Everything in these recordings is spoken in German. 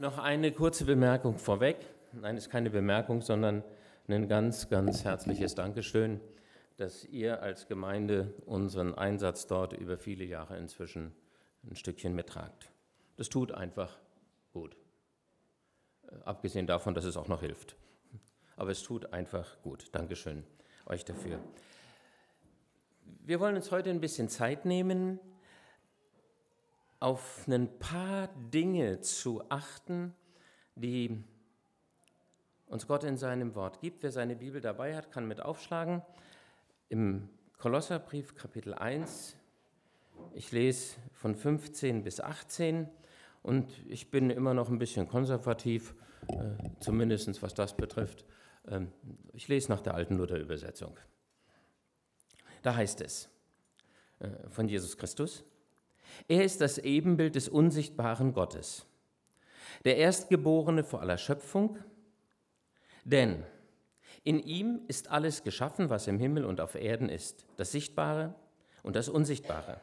Noch eine kurze Bemerkung vorweg. Nein, es ist keine Bemerkung, sondern ein ganz, ganz herzliches Dankeschön, dass ihr als Gemeinde unseren Einsatz dort über viele Jahre inzwischen ein Stückchen mittragt. Das tut einfach gut. Äh, abgesehen davon, dass es auch noch hilft. Aber es tut einfach gut. Dankeschön euch dafür. Wir wollen uns heute ein bisschen Zeit nehmen, auf ein paar Dinge zu achten, die uns Gott in seinem Wort gibt. Wer seine Bibel dabei hat, kann mit aufschlagen. Im Kolosserbrief Kapitel 1, ich lese von 15 bis 18 und ich bin immer noch ein bisschen konservativ, äh, zumindest was das betrifft. Ähm, ich lese nach der alten Luther-Übersetzung. Da heißt es äh, von Jesus Christus, er ist das Ebenbild des unsichtbaren Gottes, der Erstgeborene vor aller Schöpfung, denn in ihm ist alles geschaffen, was im Himmel und auf Erden ist, das Sichtbare und das Unsichtbare.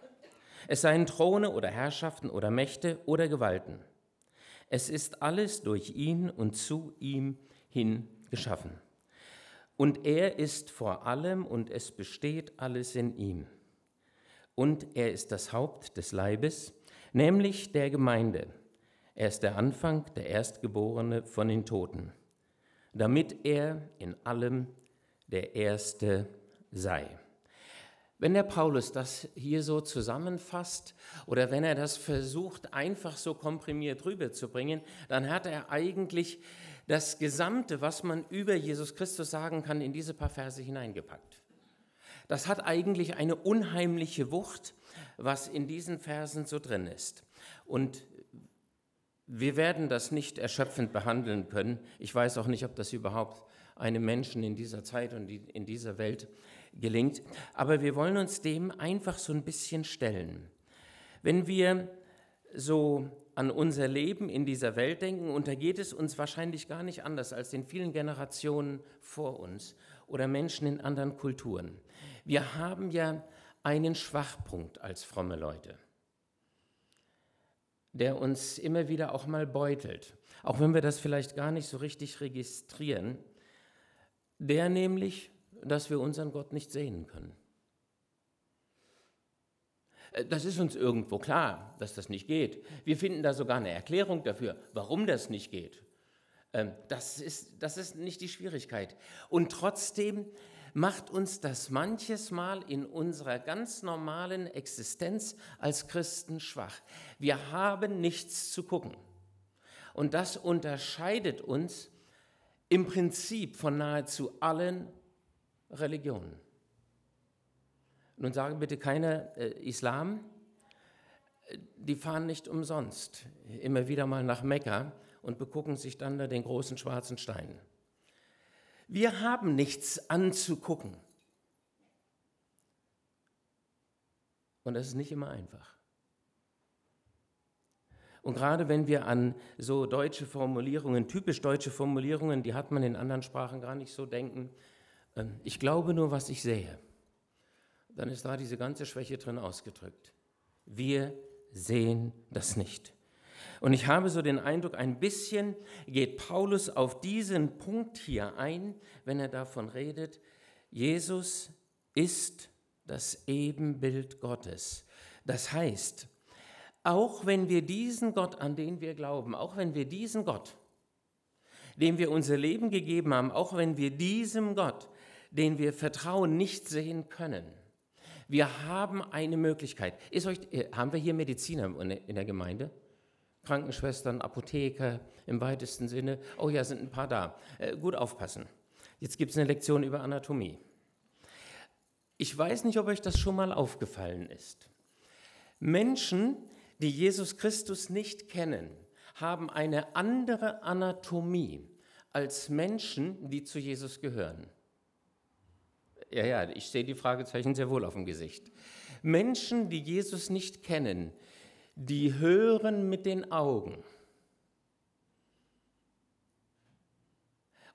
Es seien Throne oder Herrschaften oder Mächte oder Gewalten. Es ist alles durch ihn und zu ihm hin geschaffen. Und er ist vor allem und es besteht alles in ihm und er ist das Haupt des Leibes, nämlich der Gemeinde. Er ist der Anfang, der Erstgeborene von den Toten, damit er in allem der Erste sei. Wenn der Paulus das hier so zusammenfasst oder wenn er das versucht, einfach so komprimiert rüberzubringen, dann hat er eigentlich das Gesamte, was man über Jesus Christus sagen kann, in diese paar Verse hineingepackt. Das hat eigentlich eine unheimliche Wucht, was in diesen Versen so drin ist. Und wir werden das nicht erschöpfend behandeln können. Ich weiß auch nicht, ob das überhaupt einem Menschen in dieser Zeit und in dieser Welt gelingt. Aber wir wollen uns dem einfach so ein bisschen stellen. Wenn wir so an unser Leben in dieser Welt denken, und da geht es uns wahrscheinlich gar nicht anders als den vielen Generationen vor uns oder Menschen in anderen Kulturen. Wir haben ja einen Schwachpunkt als fromme Leute, der uns immer wieder auch mal beutelt, auch wenn wir das vielleicht gar nicht so richtig registrieren, der nämlich, dass wir unseren Gott nicht sehen können. Äh, das ist uns irgendwo klar, dass das nicht geht. Wir finden da sogar eine Erklärung dafür, warum das nicht geht. Ähm, das ist, das ist nicht die Schwierigkeit. Und trotzdem macht uns das manches Mal in unserer ganz normalen Existenz als Christen schwach. Wir haben nichts zu gucken. Und das unterscheidet uns im Prinzip von nahezu allen Religionen. Nun sagen bitte keine äh, Islam, die fahren nicht umsonst immer wieder mal nach Mekka und begucken sich dann da den großen schwarzen Stein. Wir haben nichts anzugucken. Und das ist nicht immer einfach. Und gerade wenn wir an so deutsche Formulierungen, typisch deutsche Formulierungen, die hat man in anderen Sprachen gar nicht so denken, ähm, ich glaube nur, was ich sehe, dann ist da diese ganze Schwäche drin ausgedrückt. Wir sehen das nicht. Und ich habe so den Eindruck, ein bisschen geht Paulus auf diesen Punkt hier ein, wenn er davon redet, Jesus ist das Ebenbild Gottes. Das heißt, auch wenn wir diesen Gott, an den wir glauben, auch wenn wir diesen Gott, dem wir unser Leben gegeben haben, auch wenn wir diesem Gott, den wir vertrauen, nicht sehen können, wir haben eine Möglichkeit. Ist euch, äh, haben wir hier Mediziner in der Gemeinde? Krankenschwestern, Apotheker im weitesten Sinne. Oh ja, sind ein paar da. Äh, gut aufpassen. Jetzt gibt es eine Lektion über Anatomie. Ich weiß nicht, ob euch das schon mal aufgefallen ist. Menschen, die Jesus Christus nicht kennen, haben eine andere Anatomie als Menschen, die zu Jesus gehören. Ja, ja, ich sehe die Fragezeichen sehr wohl auf dem Gesicht. Menschen, die Jesus nicht kennen, die hören mit den Augen.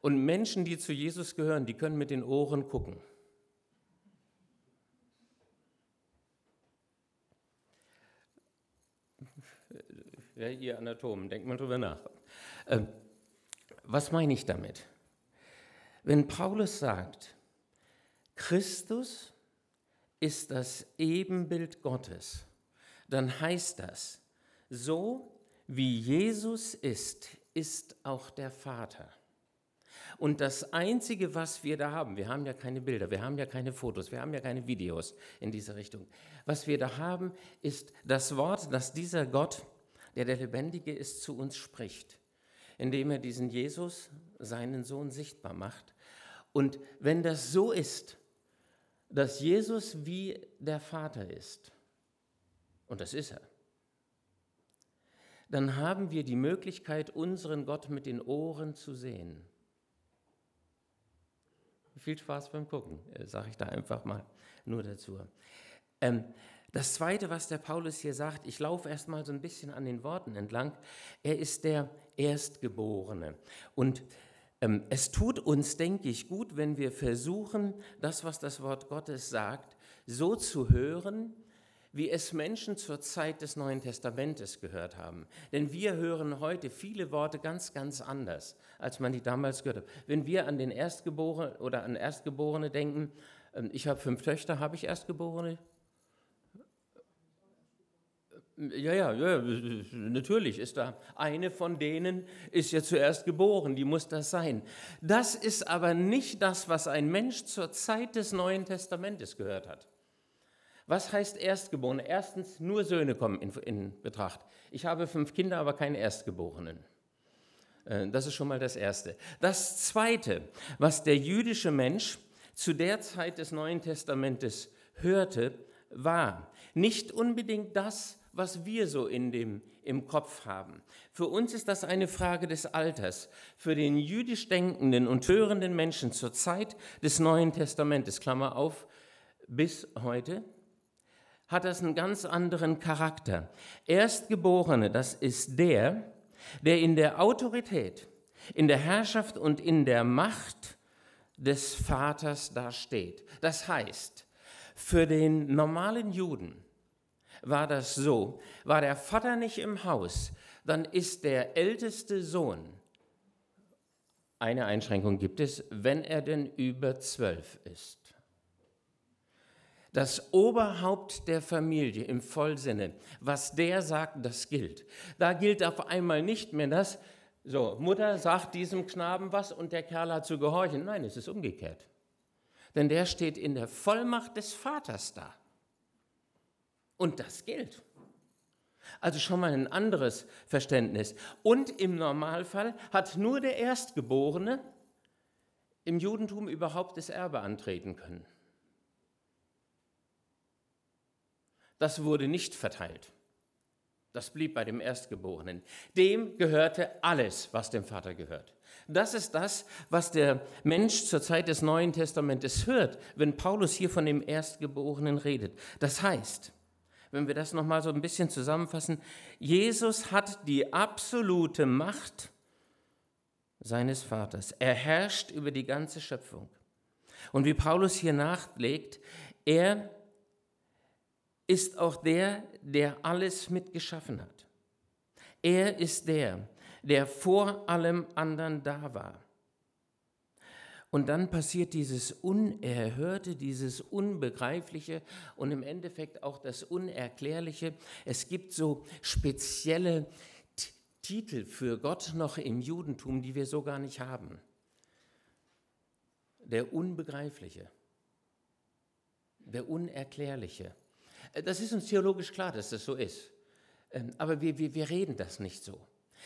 Und Menschen, die zu Jesus gehören, die können mit den Ohren gucken. Ja, ihr Anatomen, denkt mal drüber nach. Ähm, was meine ich damit? Wenn Paulus sagt, Christus ist das Ebenbild Gottes, dann heißt das, so wie Jesus ist, ist auch der Vater. Und das Einzige, was wir da haben, wir haben ja keine Bilder, wir haben ja keine Fotos, wir haben ja keine Videos in diese Richtung. Was wir da haben, ist das Wort, das dieser Gott, der der Lebendige ist, zu uns spricht, indem er diesen Jesus, seinen Sohn, sichtbar macht. Und wenn das so ist, dass Jesus wie der Vater ist, und das ist er, dann haben wir die Möglichkeit, unseren Gott mit den Ohren zu sehen. Viel Spaß beim Gucken, äh, sage ich da einfach mal nur dazu. Ähm, das Zweite, was der Paulus hier sagt, ich laufe erstmal so ein bisschen an den Worten entlang, er ist der Erstgeborene. Und ähm, es tut uns, denke ich, gut, wenn wir versuchen, das, was das Wort Gottes sagt, so zu hören, wie es Menschen zur Zeit des Neuen Testamentes gehört haben. Denn wir hören heute viele Worte ganz, ganz anders, als man die damals gehört hat. Wenn wir an den Erstgeborenen oder an Erstgeborene denken, ähm, ich habe fünf Töchter, habe ich Erstgeborene? Ja, ja, ja, natürlich ist da eine von denen ist ja zuerst geboren, die muss das sein. Das ist aber nicht das, was ein Mensch zur Zeit des Neuen Testamentes gehört hat. Was heißt Erstgeborene? Erstens, nur Söhne kommen in, in Betracht. Ich habe fünf Kinder, aber keine Erstgeborenen. Äh, das ist schon mal das Erste. Das Zweite, was der jüdische Mensch zu der Zeit des Neuen Testamentes hörte, war nicht unbedingt das, was wir so in dem, im Kopf haben. Für uns ist das eine Frage des Alters. Für den jüdisch denkenden und hörenden Menschen zur Zeit des Neuen Testamentes, Klammer auf, bis heute, hat das einen ganz anderen Charakter. Erstgeborene, das ist der, der in der Autorität, in der Herrschaft und in der Macht des Vaters dasteht. Das heißt, für den normalen Juden war das so, war der Vater nicht im Haus, dann ist der älteste Sohn, eine Einschränkung gibt es, wenn er denn über zwölf ist das Oberhaupt der Familie im Vollsinne, was der sagt, das gilt. Da gilt auf einmal nicht mehr das, so, Mutter sagt diesem Knaben was und der Kerl hat zu gehorchen. Nein, es ist umgekehrt. Denn der steht in der Vollmacht des Vaters da. Und das gilt. Also schon mal ein anderes Verständnis. Und im Normalfall hat nur der Erstgeborene im Judentum überhaupt das Erbe antreten können. Das wurde nicht verteilt. Das blieb bei dem Erstgeborenen. Dem gehörte alles, was dem Vater gehört. Das ist das, was der Mensch zur Zeit des Neuen Testamentes hört, wenn Paulus hier von dem Erstgeborenen redet. Das heißt, wenn wir das nochmal so ein bisschen zusammenfassen, Jesus hat die absolute Macht seines Vaters. Er herrscht über die ganze Schöpfung. Und wie Paulus hier nachlegt, er ist auch der, der alles mitgeschaffen hat. Er ist der, der vor allem anderen da war. Und dann passiert dieses Unerhörte, dieses Unbegreifliche und im Endeffekt auch das Unerklärliche. Es gibt so spezielle Titel für Gott noch im Judentum, die wir so gar nicht haben. Der Unbegreifliche, der Unerklärliche, das ist uns theologisch klar, dass das so ist. Ähm, aber wir, wir, wir reden das nicht so.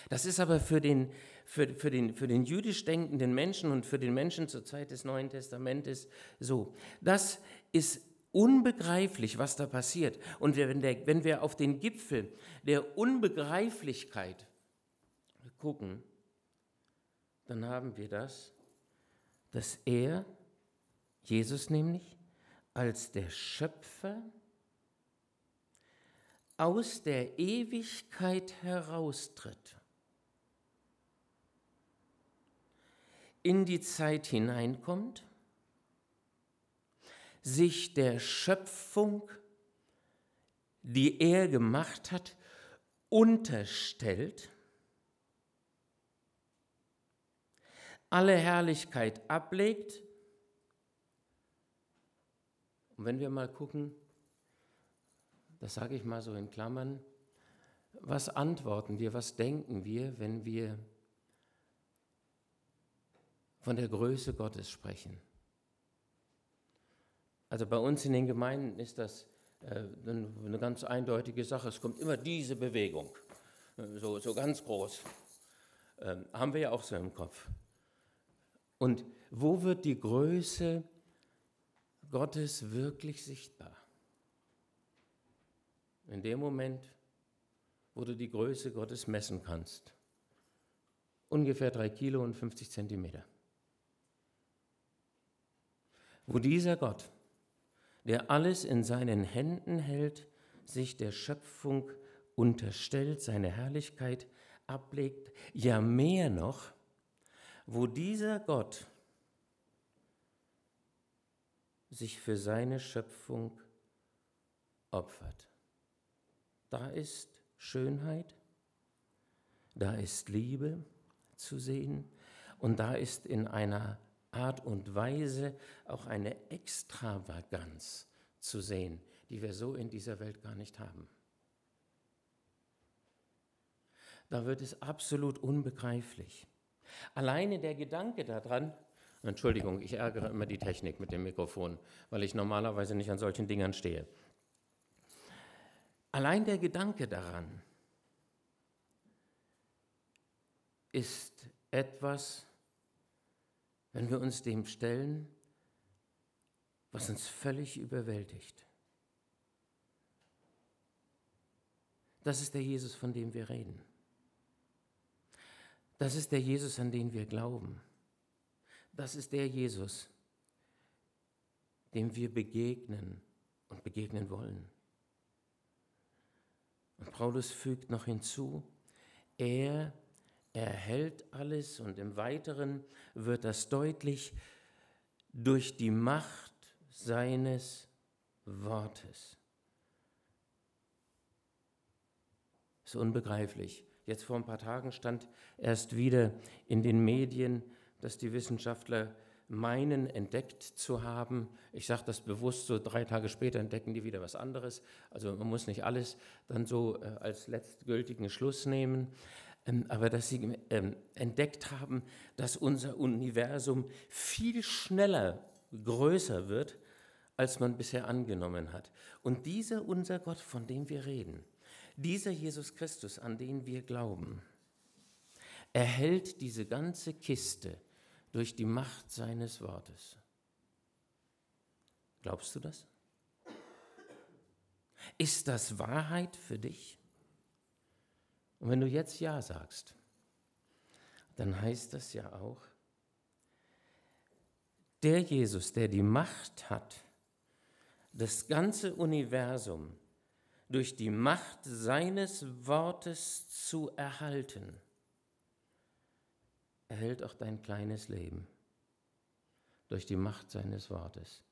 Das ist aber für den, für, für, den, für den jüdisch denkenden Menschen und für den Menschen zur Zeit des Neuen Testamentes so. Das ist unbegreiflich, was da passiert. Und wenn, der, wenn wir auf den Gipfel der Unbegreiflichkeit gucken, dann haben wir das, dass er, Jesus nämlich, als der Schöpfer, aus der Ewigkeit heraustritt, in die Zeit hineinkommt, sich der Schöpfung, die er gemacht hat, unterstellt alle Herrlichkeit ablegt. Und wenn wir mal gucken, das sage ich mal so in Klammern, was antworten wir, was denken wir, wenn wir von der Größe Gottes sprechen? Also bei uns in den Gemeinden ist das äh, eine ganz eindeutige Sache. Es kommt immer diese Bewegung, so, so ganz groß. Ähm, haben wir ja auch so im Kopf. Und wo wird die Größe Gottes wirklich sichtbar? In dem Moment, wo du die Größe Gottes messen kannst. Ungefähr drei Kilo und 50 Zentimeter. Wo dieser Gott der alles in seinen Händen hält, sich der Schöpfung unterstellt, seine Herrlichkeit ablegt, ja mehr noch, wo dieser Gott sich für seine Schöpfung opfert. Da ist Schönheit, da ist Liebe zu sehen und da ist in einer Art und Weise auch eine Extravaganz zu sehen, die wir so in dieser Welt gar nicht haben. Da wird es absolut unbegreiflich. Alleine der Gedanke daran, Entschuldigung, ich ärgere immer die Technik mit dem Mikrofon, weil ich normalerweise nicht an solchen Dingern stehe. Allein der Gedanke daran ist etwas, wenn wir uns dem stellen, was uns völlig überwältigt. Das ist der Jesus, von dem wir reden. Das ist der Jesus, an den wir glauben. Das ist der Jesus, dem wir begegnen und begegnen wollen. Und Paulus fügt noch hinzu, er er hält alles und im Weiteren wird das deutlich durch die Macht seines Wortes. Das ist unbegreiflich. Jetzt vor ein paar Tagen stand erst wieder in den Medien, dass die Wissenschaftler meinen, entdeckt zu haben. Ich sage das bewusst, so drei Tage später entdecken die wieder was anderes. Also man muss nicht alles dann so äh, als letztgültigen Schluss nehmen. Ähm, aber dass sie ähm, entdeckt haben, dass unser Universum viel schneller größer wird, als man bisher angenommen hat. Und dieser unser Gott, von dem wir reden, dieser Jesus Christus, an den wir glauben, erhält diese ganze Kiste durch die Macht seines Wortes. Glaubst du das? Ist das Wahrheit für dich? Und wenn du jetzt Ja sagst, dann heißt das ja auch, der Jesus, der die Macht hat, das ganze Universum durch die Macht seines Wortes zu erhalten, erhält auch dein kleines Leben durch die Macht seines Wortes.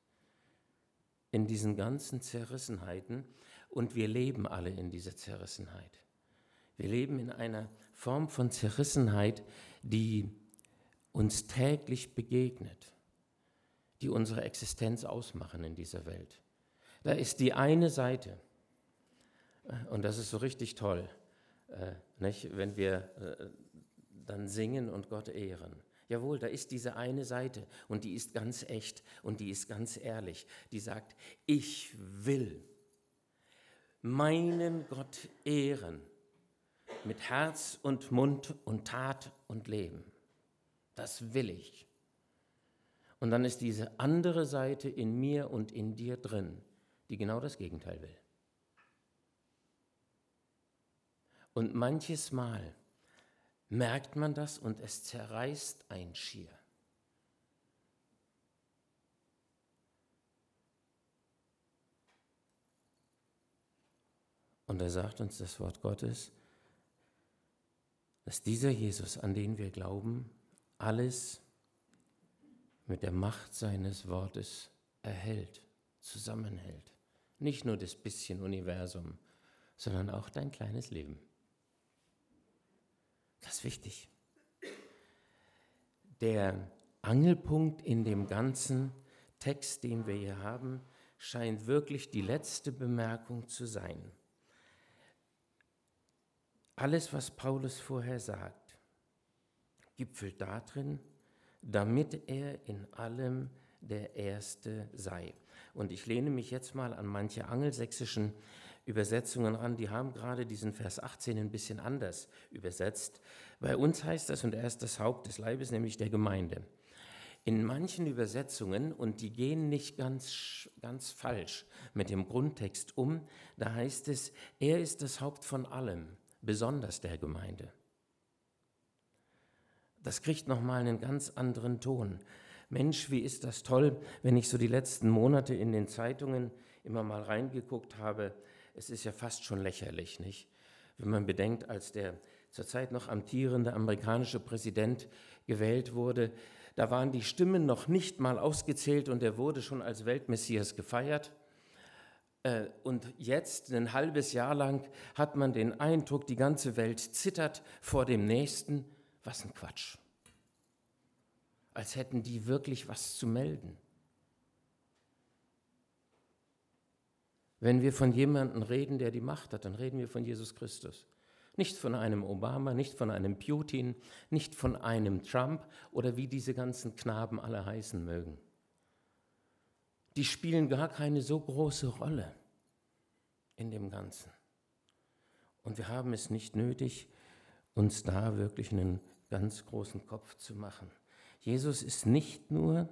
In diesen ganzen Zerrissenheiten, und wir leben alle in dieser Zerrissenheit. Wir leben in einer Form von Zerrissenheit, die uns täglich begegnet, die unsere Existenz ausmachen in dieser Welt. Da ist die eine Seite, und das ist so richtig toll, äh, nicht? wenn wir äh, dann singen und Gott ehren. Jawohl, da ist diese eine Seite und die ist ganz echt und die ist ganz ehrlich. Die sagt, ich will meinen Gott ehren mit Herz und Mund und Tat und Leben. Das will ich. Und dann ist diese andere Seite in mir und in dir drin, die genau das Gegenteil will. Und manches Mal merkt man das und es zerreißt ein Schier. Und da sagt uns das Wort Gottes, dass dieser Jesus, an den wir glauben, alles mit der Macht seines Wortes erhält, zusammenhält. Nicht nur das bisschen Universum, sondern auch dein kleines Leben. Das ist wichtig. der Angelpunkt in dem ganzen Text, den wir hier haben, scheint wirklich die letzte Bemerkung zu sein. Alles, was Paulus vorher sagt, gipfelt darin, damit er in allem der Erste sei. Und ich lehne mich jetzt mal an manche angelsächsischen Übersetzungen ran, die haben gerade diesen Vers 18 ein bisschen anders übersetzt. Bei uns heißt das, und er ist das Haupt des Leibes, nämlich der Gemeinde. In manchen Übersetzungen, und die gehen nicht ganz, ganz falsch mit dem Grundtext um, da heißt es, er ist das Haupt von allem, besonders der Gemeinde. Das kriegt nochmal einen ganz anderen Ton. Mensch, wie ist das toll, wenn ich so die letzten Monate in den Zeitungen immer mal reingeguckt habe. Es ist ja fast schon lächerlich, nicht? Wenn man bedenkt, als der zurzeit noch amtierende amerikanische Präsident gewählt wurde, da waren die Stimmen noch nicht mal ausgezählt und er wurde schon als Weltmessias gefeiert. Äh, und jetzt, ein halbes Jahr lang, hat man den Eindruck, die ganze Welt zittert vor dem Nächsten. Was ein Quatsch als hätten die wirklich was zu melden. Wenn wir von jemandem reden, der die Macht hat, dann reden wir von Jesus Christus. Nicht von einem Obama, nicht von einem Putin, nicht von einem Trump oder wie diese ganzen Knaben alle heißen mögen. Die spielen gar keine so große Rolle in dem Ganzen. Und wir haben es nicht nötig, uns da wirklich einen ganz großen Kopf zu machen. Jesus ist nicht nur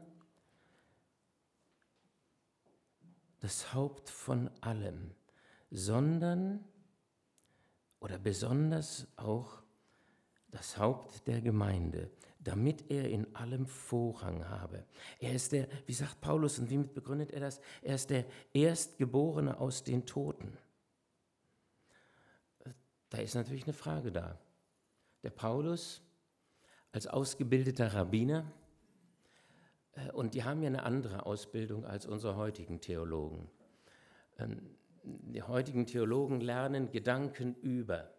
das Haupt von allem, sondern oder besonders auch das Haupt der Gemeinde, damit er in allem Vorrang habe. Er ist der, wie sagt Paulus und wie begründet er das? Er ist der Erstgeborene aus den Toten. Da ist natürlich eine Frage da. Der Paulus als ausgebildeter Rabbiner. Äh, und die haben ja eine andere Ausbildung als unsere heutigen Theologen. Ähm, die heutigen Theologen lernen Gedanken über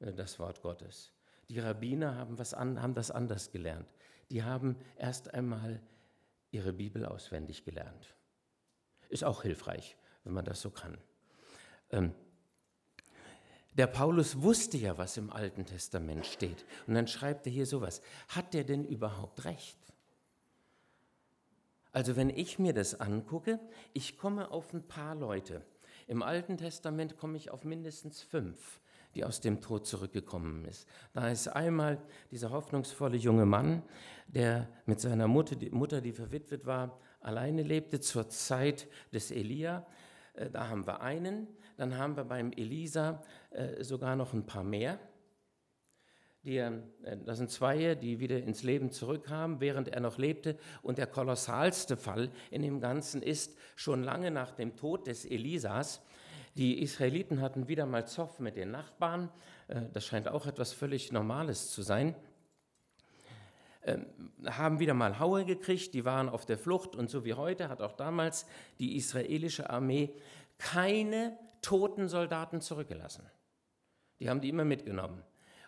äh, das Wort Gottes. Die Rabbiner haben, was an, haben das anders gelernt. Die haben erst einmal ihre Bibel auswendig gelernt. Ist auch hilfreich, wenn man das so kann. Ähm, der Paulus wusste ja, was im Alten Testament steht. Und dann schreibt er hier sowas. Hat der denn überhaupt recht? Also wenn ich mir das angucke, ich komme auf ein paar Leute. Im Alten Testament komme ich auf mindestens fünf, die aus dem Tod zurückgekommen ist. Da ist einmal dieser hoffnungsvolle junge Mann, der mit seiner Mutter, die Mutter, die verwitwet war, alleine lebte zur Zeit des Elia. Äh, da haben wir einen. Dann haben wir beim Elisa äh, sogar noch ein paar mehr. Die, äh, das sind zwei, die wieder ins Leben zurückkamen, während er noch lebte. Und der kolossalste Fall in dem Ganzen ist schon lange nach dem Tod des Elisas. Die Israeliten hatten wieder mal Zoff mit den Nachbarn. Äh, das scheint auch etwas völlig Normales zu sein. Ähm, haben wieder mal Haue gekriegt, die waren auf der Flucht und so wie heute hat auch damals die israelische Armee keine toten Soldaten zurückgelassen. Die haben die immer mitgenommen.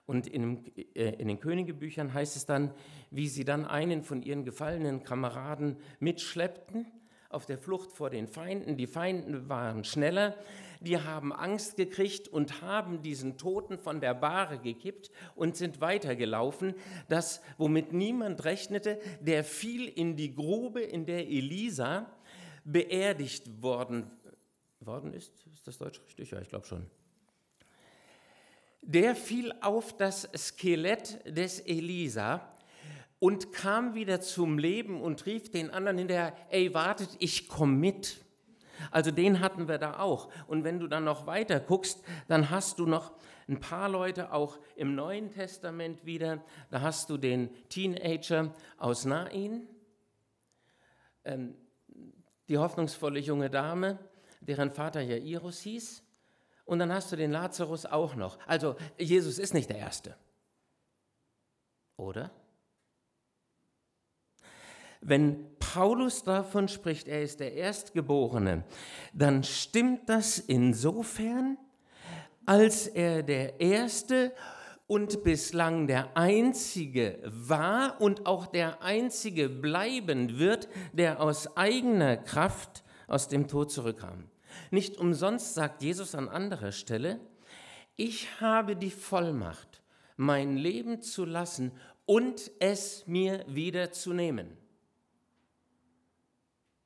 Und in, äh, in, den Königebüchern heißt es dann, wie sie dann einen von ihren gefallenen Kameraden mitschleppten auf der Flucht vor den Feinden. Die Feinde waren schneller, die haben Angst gekriegt und haben diesen Toten von der Bahre gekippt und sind weitergelaufen. Das, womit niemand rechnete, der fiel in die Grube, in der Elisa beerdigt worden worden ist. Ist das Deutsch richtig? Ja, ich glaube schon. Der fiel auf das Skelett des Elisa und kam wieder zum Leben und rief den anderen hinterher, ey, wartet, ich komme mit. Also den hatten wir da auch. Und wenn du dann noch weiter guckst, dann hast du noch ein paar Leute auch im Neuen Testament wieder. Da hast du den Teenager aus Nain, ähm, die hoffnungsvolle junge Dame, deren Vater Jairus hieß. Und dann hast du den Lazarus auch noch. Also Jesus ist nicht der Erste. Oder? Wenn Paulus davon spricht, er ist der Erstgeborene, dann stimmt das insofern, als er der Erste und bislang der einzige war und auch der einzige bleiben wird, der aus eigener Kraft aus dem Tod zurückkam. Nicht umsonst sagt Jesus an anderer Stelle, ich habe die Vollmacht, mein Leben zu lassen und es mir wieder zu nehmen.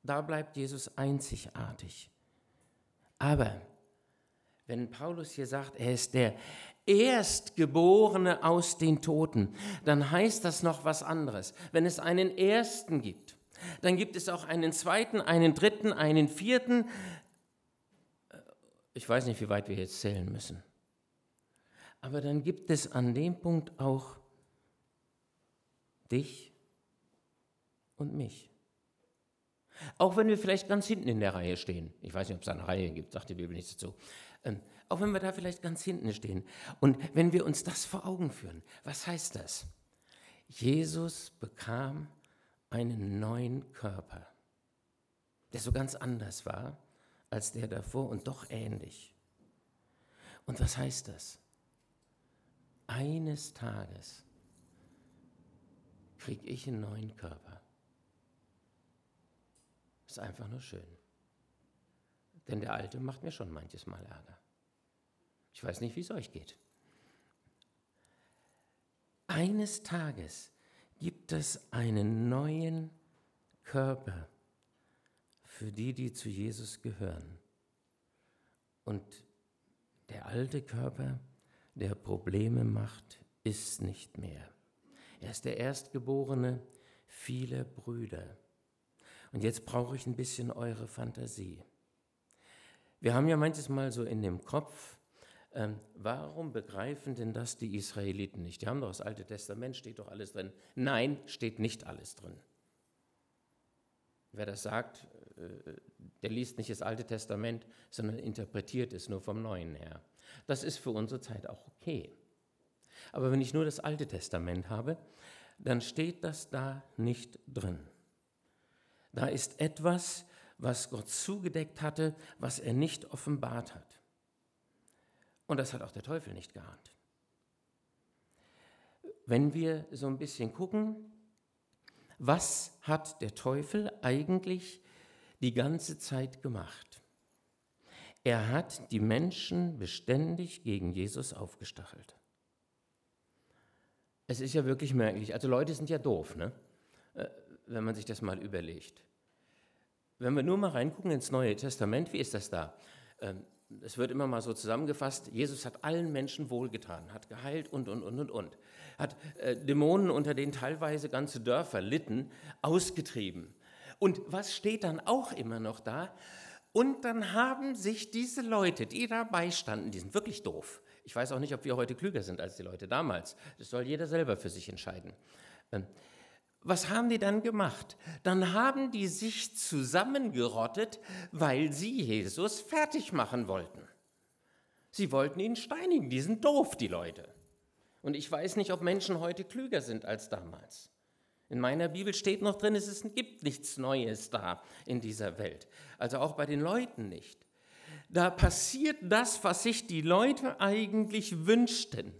Da bleibt Jesus einzigartig. Aber wenn Paulus hier sagt, er ist der Erstgeborene aus den Toten, dann heißt das noch was anderes. Wenn es einen Ersten gibt, dann gibt es auch einen Zweiten, einen Dritten, einen Vierten. Ich weiß nicht, wie weit wir jetzt zählen müssen. Aber dann gibt es an dem Punkt auch dich und mich. Auch wenn wir vielleicht ganz hinten in der Reihe stehen. Ich weiß nicht, ob es eine Reihe gibt, sagt die Bibel nichts dazu. Ähm, auch wenn wir da vielleicht ganz hinten stehen. Und wenn wir uns das vor Augen führen, was heißt das? Jesus bekam einen neuen Körper, der so ganz anders war als der davor und doch ähnlich. Und was heißt das? Eines Tages kriege ich einen neuen Körper. Ist einfach nur schön. Denn der alte macht mir schon manches Mal Ärger. Ich weiß nicht, wie es euch geht. Eines Tages gibt es einen neuen Körper für die, die zu Jesus gehören. Und der alte Körper, der Probleme macht, ist nicht mehr. Er ist der Erstgeborene vieler Brüder. Und jetzt brauche ich ein bisschen eure Fantasie. Wir haben ja manches Mal so in dem Kopf, ähm, warum begreifen denn das die Israeliten nicht? Die haben doch das Alte Testament, steht doch alles drin. Nein, steht nicht alles drin. Wer das sagt, der liest nicht das Alte Testament, sondern interpretiert es nur vom Neuen her. Das ist für unsere Zeit auch okay. Aber wenn ich nur das Alte Testament habe, dann steht das da nicht drin. Da ist etwas, was Gott zugedeckt hatte, was er nicht offenbart hat. Und das hat auch der Teufel nicht geahnt. Wenn wir so ein bisschen gucken, was hat der Teufel eigentlich die ganze Zeit gemacht? Er hat die Menschen beständig gegen Jesus aufgestachelt. Es ist ja wirklich merklich. Also Leute sind ja doof, ne? Äh, wenn man sich das mal überlegt. Wenn wir nur mal reingucken ins Neue Testament, wie ist das da? Ähm, es wird immer mal so zusammengefasst, Jesus hat allen Menschen wohlgetan, hat geheilt und, und, und, und, und. Hat äh, Dämonen, unter denen teilweise ganze Dörfer litten, ausgetrieben. Und was steht dann auch immer noch da? Und dann haben sich diese Leute, die dabei standen, die sind wirklich doof. Ich weiß auch nicht, ob wir heute klüger sind als die Leute damals. Das soll jeder selber für sich entscheiden. Ähm, was haben die dann gemacht? Dann haben die sich zusammengerottet, weil sie Jesus fertig machen wollten. Sie wollten ihn steinigen, die sind doof, die Leute. Und ich weiß nicht, ob Menschen heute klüger sind als damals. In meiner Bibel steht noch drin, es gibt nichts Neues da in dieser Welt. Also auch bei den Leuten nicht. Da passiert das, was sich die Leute eigentlich wünschten.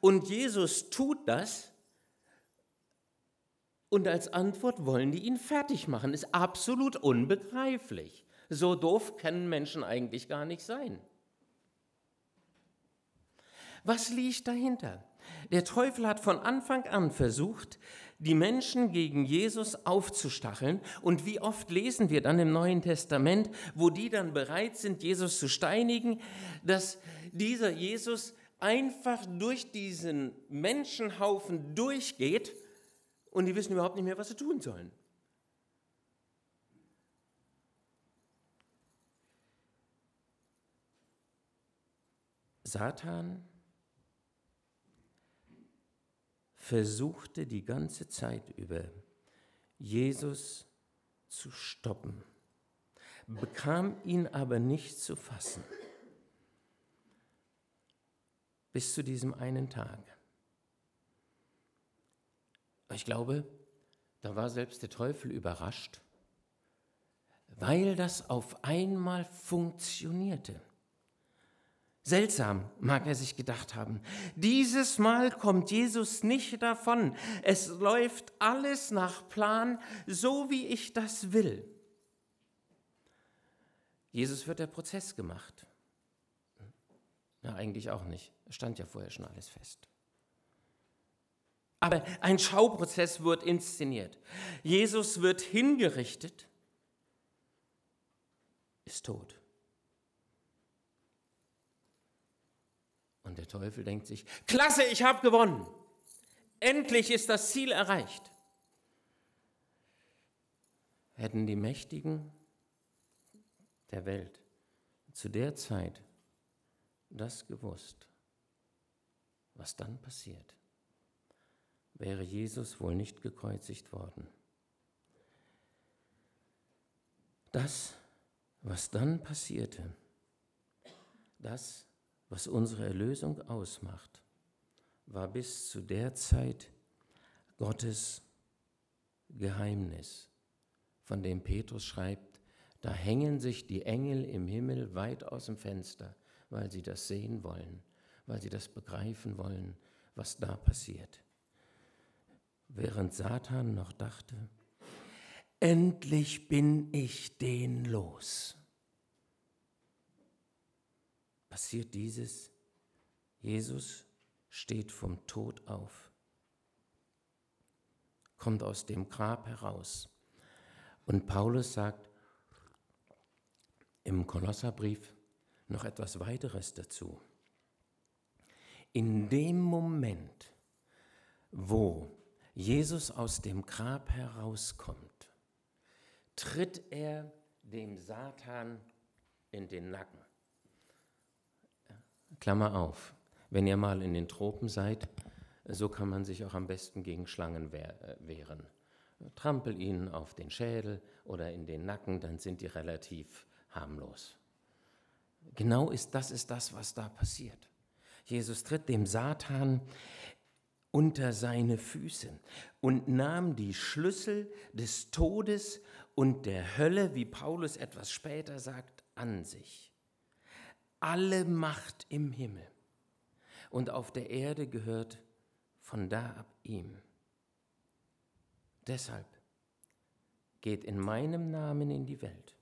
Und Jesus tut das, und als Antwort wollen die ihn fertig machen. Ist absolut unbegreiflich. So doof können Menschen eigentlich gar nicht sein. Was liegt dahinter? Der Teufel hat von Anfang an versucht, die Menschen gegen Jesus aufzustacheln. Und wie oft lesen wir dann im Neuen Testament, wo die dann bereit sind, Jesus zu steinigen, dass dieser Jesus einfach durch diesen Menschenhaufen durchgeht und die wissen überhaupt nicht mehr, was sie tun sollen. Satan versuchte die ganze Zeit über, Jesus zu stoppen, bekam ihn aber nicht zu fassen, bis zu diesem einen Tag. Ich glaube, da war selbst der Teufel überrascht, weil das auf einmal funktionierte. Seltsam, mag er sich gedacht haben. Dieses Mal kommt Jesus nicht davon. Es läuft alles nach Plan, so wie ich das will. Jesus wird der Prozess gemacht. Na, eigentlich auch nicht. Es stand ja vorher schon alles fest. Aber ein Schauprozess wird inszeniert. Jesus wird hingerichtet, ist tot. Und der Teufel denkt sich, klasse, ich habe gewonnen. Endlich ist das Ziel erreicht. Hätten die Mächtigen der Welt zu der Zeit das gewusst, was dann passiert, wäre Jesus wohl nicht gekreuzigt worden. Das, was dann passierte, das was unsere Erlösung ausmacht, war bis zu der Zeit Gottes Geheimnis, von dem Petrus schreibt, da hängen sich die Engel im Himmel weit aus dem Fenster, weil sie das sehen wollen, weil sie das begreifen wollen, was da passiert. Während Satan noch dachte, endlich bin ich den los passiert dieses. Jesus steht vom Tod auf, kommt aus dem Grab heraus. Und Paulus sagt im Kolosserbrief noch etwas weiteres dazu. In dem Moment, wo Jesus aus dem Grab herauskommt, tritt er dem Satan in den Nacken. Klammer auf, wenn ihr mal in den Tropen seid, so kann man sich auch am besten gegen Schlangen äh, wehren. Trampel ihnen auf den Schädel oder in den Nacken, dann sind die relativ harmlos. Genau ist das ist das, was da passiert. Jesus tritt dem Satan unter seine Füße und nahm die Schlüssel des Todes und der Hölle, wie Paulus etwas später sagt, an sich alle Macht im Himmel und auf der Erde gehört von da ab ihm. Deshalb geht in meinem Namen in die Welt,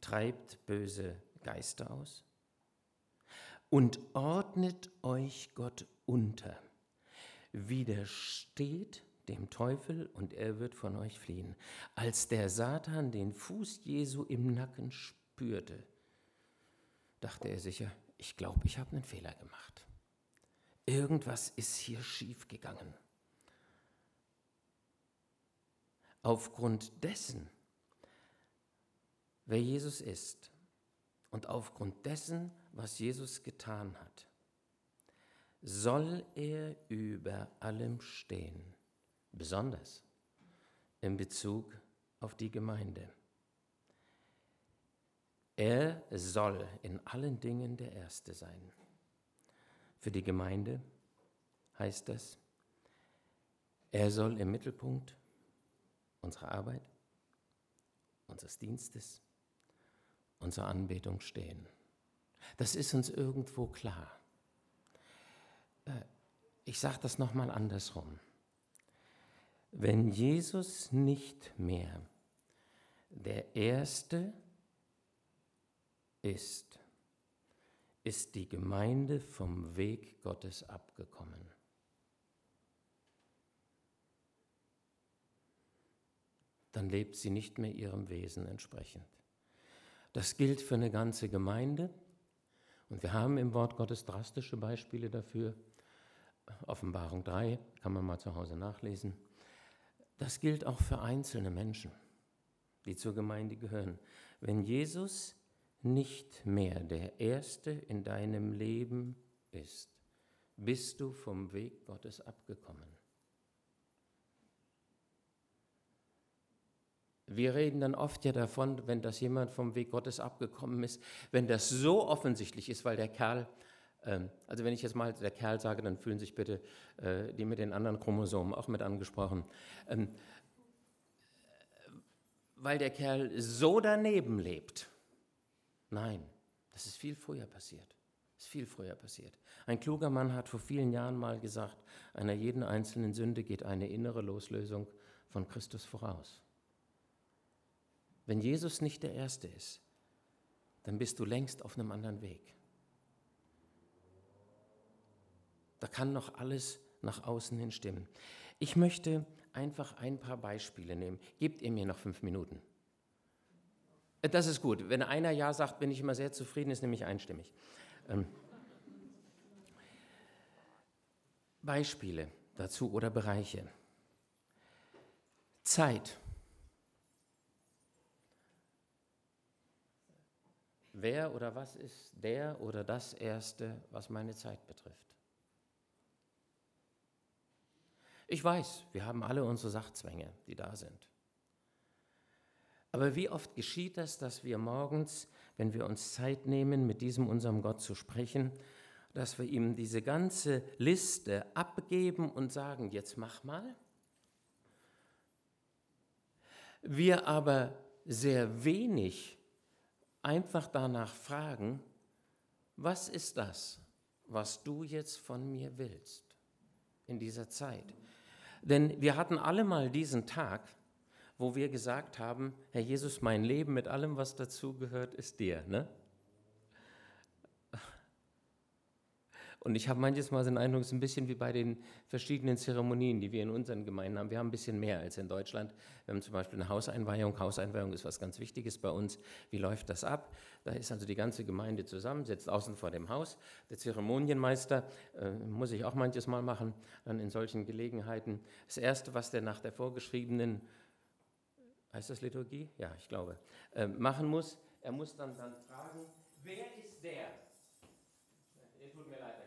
treibt böse Geister aus und ordnet euch Gott unter. Widersteht dem Teufel und er wird von euch fliehen. Als der Satan den Fuß Jesu im Nacken spürte, dachte er sicher, ich glaube, ich habe einen Fehler gemacht. Irgendwas ist hier schief gegangen. Aufgrund dessen, wer Jesus ist und aufgrund dessen, was Jesus getan hat, soll er über allem stehen, besonders in Bezug auf die Gemeinde. Er soll in allen Dingen der Erste sein. Für die Gemeinde heißt das, er soll im Mittelpunkt unserer Arbeit, unseres Dienstes, unserer Anbetung stehen. Das ist uns irgendwo klar. Äh, ich sage das nochmal andersrum. Wenn Jesus nicht mehr der Erste ist, ist die Gemeinde vom Weg Gottes abgekommen. Dann lebt sie nicht mehr ihrem Wesen entsprechend. Das gilt für eine ganze Gemeinde. Und wir haben im Wort Gottes drastische Beispiele dafür. Offenbarung 3 kann man mal zu Hause nachlesen. Das gilt auch für einzelne Menschen, die zur Gemeinde gehören. Wenn Jesus nicht mehr der Erste in deinem Leben ist, bist du vom Weg Gottes abgekommen. Wir reden dann oft ja davon, wenn das jemand vom Weg Gottes abgekommen ist, wenn das so offensichtlich ist, weil der Kerl, ähm, also wenn ich jetzt mal der Kerl sage, dann fühlen sich bitte äh, die mit den anderen Chromosomen auch mit angesprochen, ähm, weil der Kerl so daneben lebt, Nein, das ist viel früher passiert. Ist viel früher passiert. Ein kluger Mann hat vor vielen Jahren mal gesagt, einer jeden einzelnen Sünde geht eine innere Loslösung von Christus voraus. Wenn Jesus nicht der Erste ist, dann bist du längst auf einem anderen Weg. Da kann noch alles nach außen hin stimmen. Ich möchte einfach ein paar Beispiele nehmen. Gebt ihr mir noch fünf Minuten? Das ist gut. Wenn einer Ja sagt, bin ich immer sehr zufrieden, ist nämlich einstimmig. Ähm, Beispiele dazu oder Bereiche. Zeit. Wer oder was ist der oder das Erste, was meine Zeit betrifft? Ich weiß, wir haben alle unsere Sachzwänge, die da sind. Aber wie oft geschieht das, dass wir morgens, wenn wir uns Zeit nehmen, mit diesem unserem Gott zu sprechen, dass wir ihm diese ganze Liste abgeben und sagen, jetzt mach mal? Wir aber sehr wenig einfach danach fragen, was ist das, was du jetzt von mir willst in dieser Zeit? Denn wir hatten alle mal diesen Tag, wo wir gesagt haben, Herr Jesus, mein Leben mit allem, was dazugehört, ist dir. Ne? Und ich habe manches Mal den Eindruck, es ist ein bisschen wie bei den verschiedenen Zeremonien, die wir in unseren Gemeinden haben. Wir haben ein bisschen mehr als in Deutschland. Wir haben zum Beispiel eine Hauseinweihung. Hauseinweihung ist was ganz Wichtiges bei uns. Wie läuft das ab? Da ist also die ganze Gemeinde zusammen, sitzt außen vor dem Haus. Der Zeremonienmeister äh, muss ich auch manches Mal machen, dann in solchen Gelegenheiten. Das Erste, was der nach der vorgeschriebenen, heißt das Liturgie? Ja, ich glaube, äh, machen muss, er muss dann, dann fragen, wer ist der? Tut mir leid,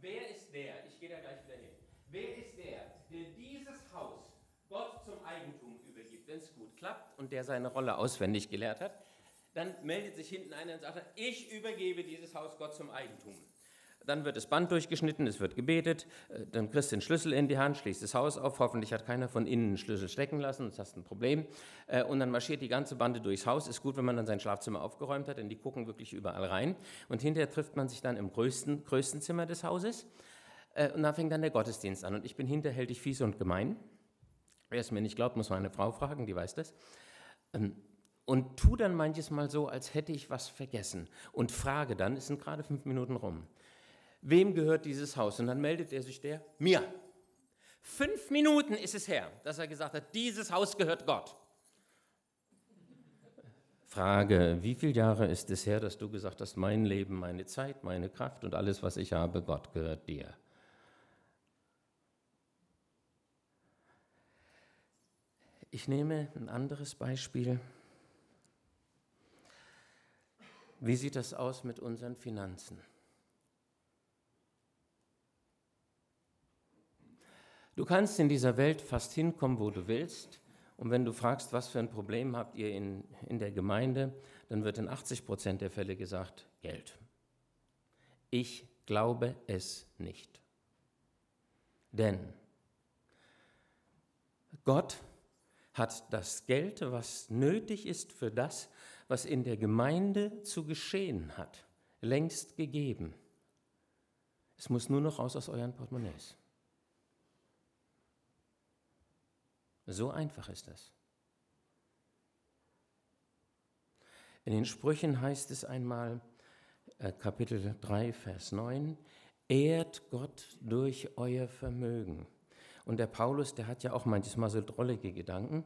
Wer ist der, ich gehe da gleich wieder hin, wer ist der, der dieses Haus Gott zum Eigentum übergibt, wenn es gut klappt und der seine Rolle auswendig gelehrt hat, dann meldet sich hinten einer und sagt, ich übergebe dieses Haus Gott zum Eigentum. Dann wird das Band durchgeschnitten, es wird gebetet, äh, dann kriegst du den Schlüssel in die Hand, schließt das Haus auf, hoffentlich hat keiner von innen einen Schlüssel stecken lassen, sonst hast du ein Problem. Äh, und dann marschiert die ganze Bande durchs Haus. Ist gut, wenn man dann sein Schlafzimmer aufgeräumt hat, denn die gucken wirklich überall rein. Und hinterher trifft man sich dann im größten, größten Zimmer des Hauses. Äh, und da fängt dann der Gottesdienst an. Und ich bin hinterhältig fies und gemein. Wer es mir nicht glaubt, muss meine Frau fragen, die weiß das. Ähm, und tu dann manches Mal so, als hätte ich was vergessen. Und frage dann, es sind gerade fünf Minuten rum wem gehört dieses Haus? Und dann meldet er sich der, mir. Fünf Minuten ist es her, dass er gesagt hat, dieses Haus gehört Gott. Frage, wie viele Jahre ist es her, dass du gesagt hast, mein Leben, meine Zeit, meine Kraft und alles, was ich habe, Gott gehört dir? Ich nehme ein anderes Beispiel. Wie sieht das aus mit unseren Finanzen? Du kannst in dieser Welt fast hinkommen, wo du willst. Und wenn du fragst, was für ein Problem habt ihr in, in der Gemeinde, dann wird in 80 Prozent der Fälle gesagt, Geld. Ich glaube es nicht. Denn Gott hat das Geld, was nötig ist für das, was in der Gemeinde zu geschehen hat, längst gegeben. Es muss nur noch raus aus euren Portemonnaies. So einfach ist das. In den Sprüchen heißt es einmal, äh, Kapitel 3, Vers 9, ehrt Gott durch euer Vermögen. Und der Paulus, der hat ja auch manchmal so drollige Gedanken,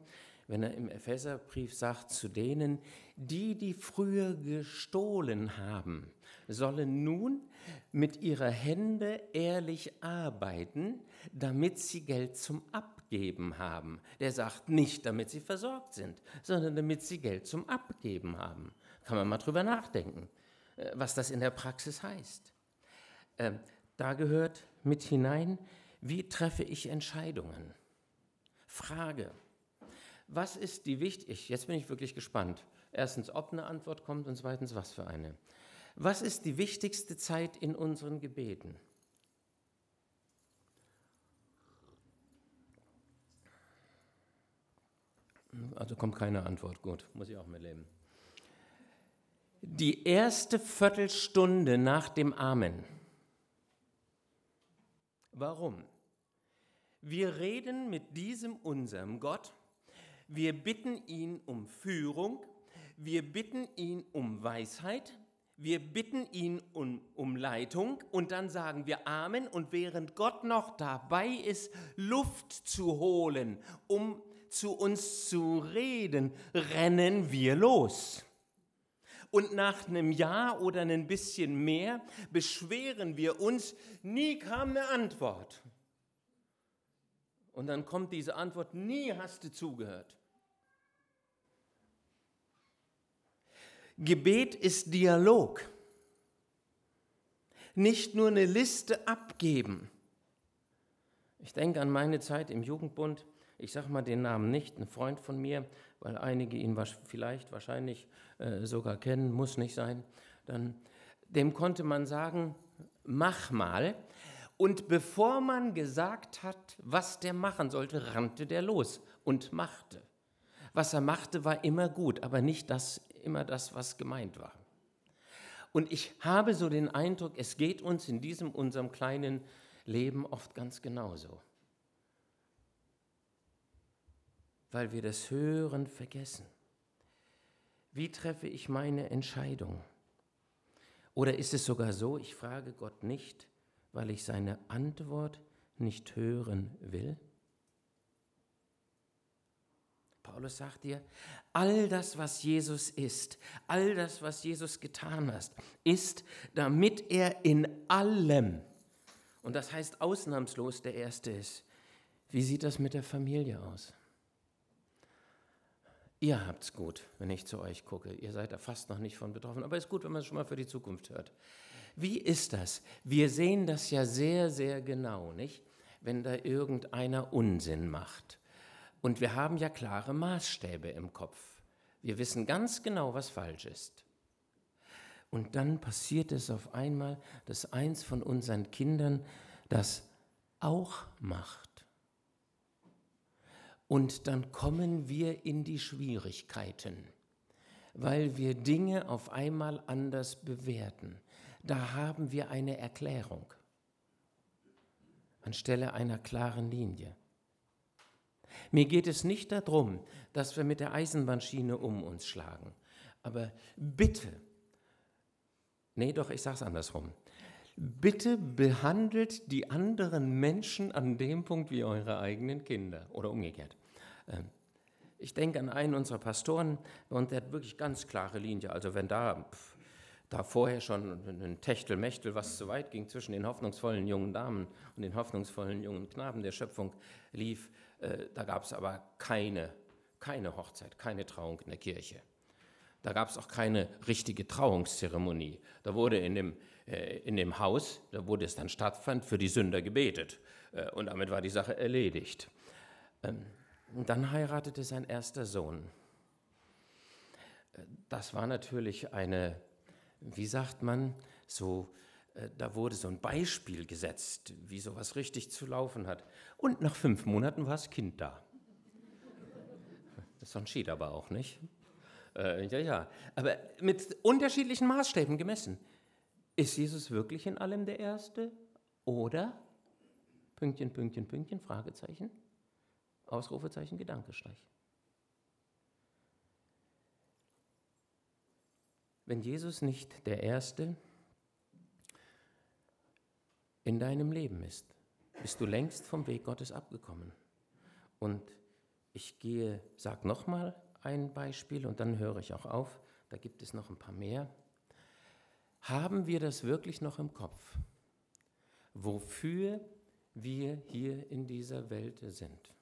wenn er im Epheserbrief sagt, zu denen, die, die früher gestohlen haben, sollen nun mit ihrer Hände ehrlich arbeiten, damit sie Geld zum Abgeben haben. Der sagt nicht, damit sie versorgt sind, sondern damit sie Geld zum Abgeben haben. Kann man mal drüber nachdenken, äh, was das in der Praxis heißt. Ähm, da gehört mit hinein, wie treffe ich Entscheidungen? Frage, was ist die wichtig? Jetzt bin ich wirklich gespannt. Erstens, ob eine Antwort kommt und zweitens, was für eine. Was ist die wichtigste Zeit in unseren Gebeten? Also kommt keine Antwort. Gut, muss ich auch mitleben. die erste Viertelstunde nach dem Amen. Warum? Wir reden mit diesem unserem Gott, wir bitten ihn um Führung, wir bitten ihn um Weisheit, wir bitten ihn um, um, Leitung und dann sagen wir Amen und während Gott noch dabei ist, Luft zu holen, um zu uns zu reden, rennen wir los. Und nach einem Jahr oder ein bisschen mehr beschweren wir uns, nie kam eine Antwort. Und dann kommt diese Antwort, nie hast du zugehört. Gebet ist Dialog. Nicht nur eine Liste abgeben. Ich denke an meine Zeit im Jugendbund. Ich sage mal den Namen nicht, ein Freund von mir, weil einige ihn vielleicht wahrscheinlich äh, sogar kennen, muss nicht sein. Dann, dem konnte man sagen, mach mal. Und bevor man gesagt hat, was der machen sollte, rannte der los und machte. Was er machte, war immer gut, aber nicht das, immer das, was gemeint war. Und ich habe so den Eindruck, es geht uns in diesem unserem kleinen Leben oft ganz genauso. Weil wir das Hören vergessen. Wie treffe ich meine Entscheidung? Oder ist es sogar so, ich frage Gott nicht, weil ich seine Antwort nicht hören will? Paulus sagt dir, all das, was Jesus ist, all das, was Jesus getan hat, ist, damit er in allem, und das heißt ausnahmslos der Erste ist. Wie sieht das mit der Familie aus? Ihr habt's gut, wenn ich zu euch gucke. Ihr seid da fast noch nicht von betroffen, aber es ist gut, wenn man es schon mal für die Zukunft hört. Wie ist das? Wir sehen das ja sehr, sehr genau, nicht? Wenn da irgendeiner Unsinn macht und wir haben ja klare Maßstäbe im Kopf. Wir wissen ganz genau, was falsch ist. Und dann passiert es auf einmal, dass eins von unseren Kindern das auch macht. Und dann kommen wir in die Schwierigkeiten, weil wir Dinge auf einmal anders bewerten. Da haben wir eine Erklärung anstelle einer klaren Linie. Mir geht es nicht darum, dass wir mit der Eisenbahnschiene um uns schlagen. Aber bitte, nee, doch, ich sage es andersrum. Bitte behandelt die anderen Menschen an dem Punkt wie eure eigenen Kinder oder umgekehrt. Ähm, ich denke an einen unserer Pastoren und der hat wirklich ganz klare Linie. Also wenn da, da vorher schon ein Techtelmechtel, was zu weit ging zwischen den hoffnungsvollen jungen Damen und den hoffnungsvollen jungen Knaben der Schöpfung lief, äh, da gab es aber keine, keine Hochzeit, keine Trauung in der Kirche. Da gab es auch keine richtige Trauungszeremonie. Da wurde in dem, äh, in dem Haus, da wurde es dann stattfand, für die Sünder gebetet. Äh, und damit war die Sache erledigt. Ähm, und dann heiratete sein erster Sohn. Das war natürlich eine, wie sagt man, so äh, da wurde so ein Beispiel gesetzt, wie sowas richtig zu laufen hat. Und nach fünf Monaten war das Kind da. Das entschied aber auch nicht. Äh, ja, ja. Aber mit unterschiedlichen Maßstäben gemessen. Ist Jesus wirklich in allem der Erste? Oder? Pünktchen, Pünktchen, Pünktchen, Fragezeichen, Ausrufezeichen, Gedankestreich. Wenn Jesus nicht der Erste, in deinem Leben ist, bist du längst vom Weg Gottes abgekommen. Und ich gehe, sag nochmal ein Beispiel und dann höre ich auch auf. Da gibt es noch ein paar mehr. Haben wir das wirklich noch im Kopf? Wofür wir hier in dieser Welt sind?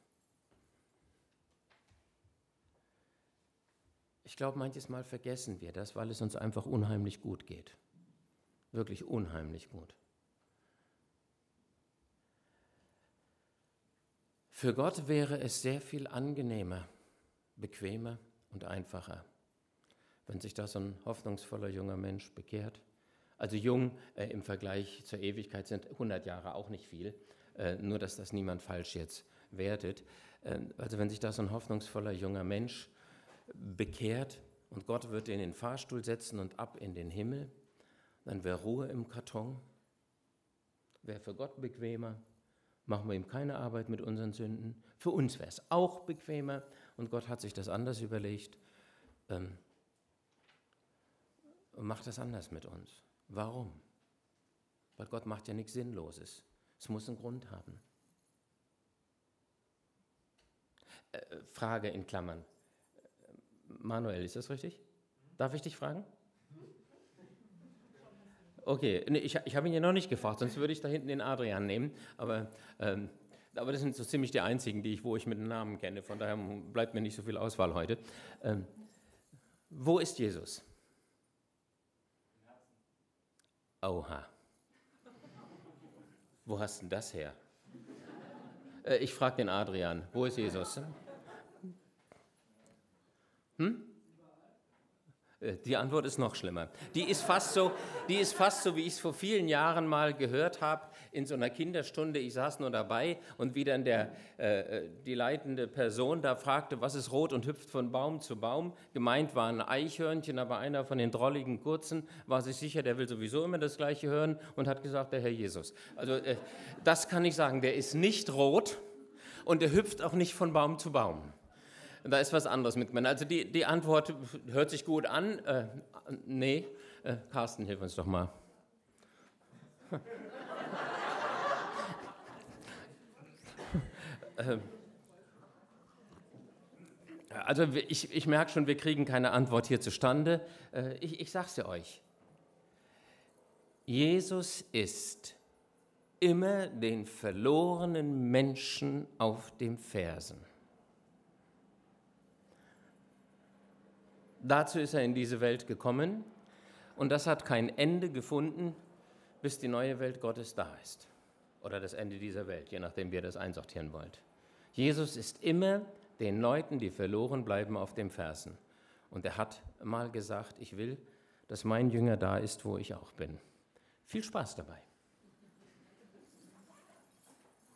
Glaube, manches Mal vergessen wir das, weil es uns einfach unheimlich gut geht. Wirklich unheimlich gut. Für Gott wäre es sehr viel angenehmer, bequemer und einfacher, wenn sich da so ein hoffnungsvoller junger Mensch bekehrt. Also jung äh, im Vergleich zur Ewigkeit sind 100 Jahre auch nicht viel, äh, nur dass das niemand falsch jetzt wertet. Äh, also wenn sich da so ein hoffnungsvoller junger Mensch bekehrt und Gott wird in den Fahrstuhl setzen und ab in den Himmel. Dann wäre Ruhe im Karton. Wäre für Gott bequemer. Machen wir ihm keine Arbeit mit unseren Sünden. Für uns wäre es auch bequemer. Und Gott hat sich das anders überlegt ähm, und macht das anders mit uns. Warum? Weil Gott macht ja nichts Sinnloses. Es muss einen Grund haben. Äh, Frage in Klammern. Manuel, ist das richtig? Darf ich dich fragen? Okay, nee, ich, ich habe ihn ja noch nicht gefragt, sonst würde ich da hinten den Adrian nehmen. Aber, ähm, aber das sind so ziemlich die einzigen, die ich, wo ich mit dem Namen kenne. Von daher bleibt mir nicht so viel Auswahl heute. Ähm, wo ist Jesus? Oha. Wo hast du das her? Äh, ich frage den Adrian, wo ist Jesus? Hm? Äh, die Antwort ist noch schlimmer. Die ist fast so, die ist fast so wie ich es vor vielen Jahren mal gehört habe in so einer Kinderstunde. Ich saß nur dabei und wie dann der, äh, äh, die leitende Person da fragte, was ist rot und hüpft von Baum zu Baum. Gemeint war ein Eichhörnchen, aber einer von den drolligen Kurzen war sich sicher, der will sowieso immer das Gleiche hören und hat gesagt, der Herr Jesus. Also äh, das kann ich sagen, der ist nicht rot und der hüpft auch nicht von Baum zu Baum. Da ist was anderes mit gemeint. Also die, die Antwort hört sich gut an. Äh, nee, äh, Carsten, hilf uns doch mal. Ähm, also ich, ich merke schon, wir kriegen keine Antwort hier zustande. Äh, ich, ich sage es ja euch. Jesus ist immer den verlorenen Menschen auf dem Fersen. Dazu ist er in diese Welt gekommen und das hat kein Ende gefunden, bis die neue Welt Gottes da ist. Oder das Ende dieser Welt, je nachdem, wie ihr das einsortieren wollt. Jesus ist immer den Leuten, die verloren bleiben, auf dem Fersen. Und er hat mal gesagt, ich will, dass mein Jünger da ist, wo ich auch bin. Viel Spaß dabei.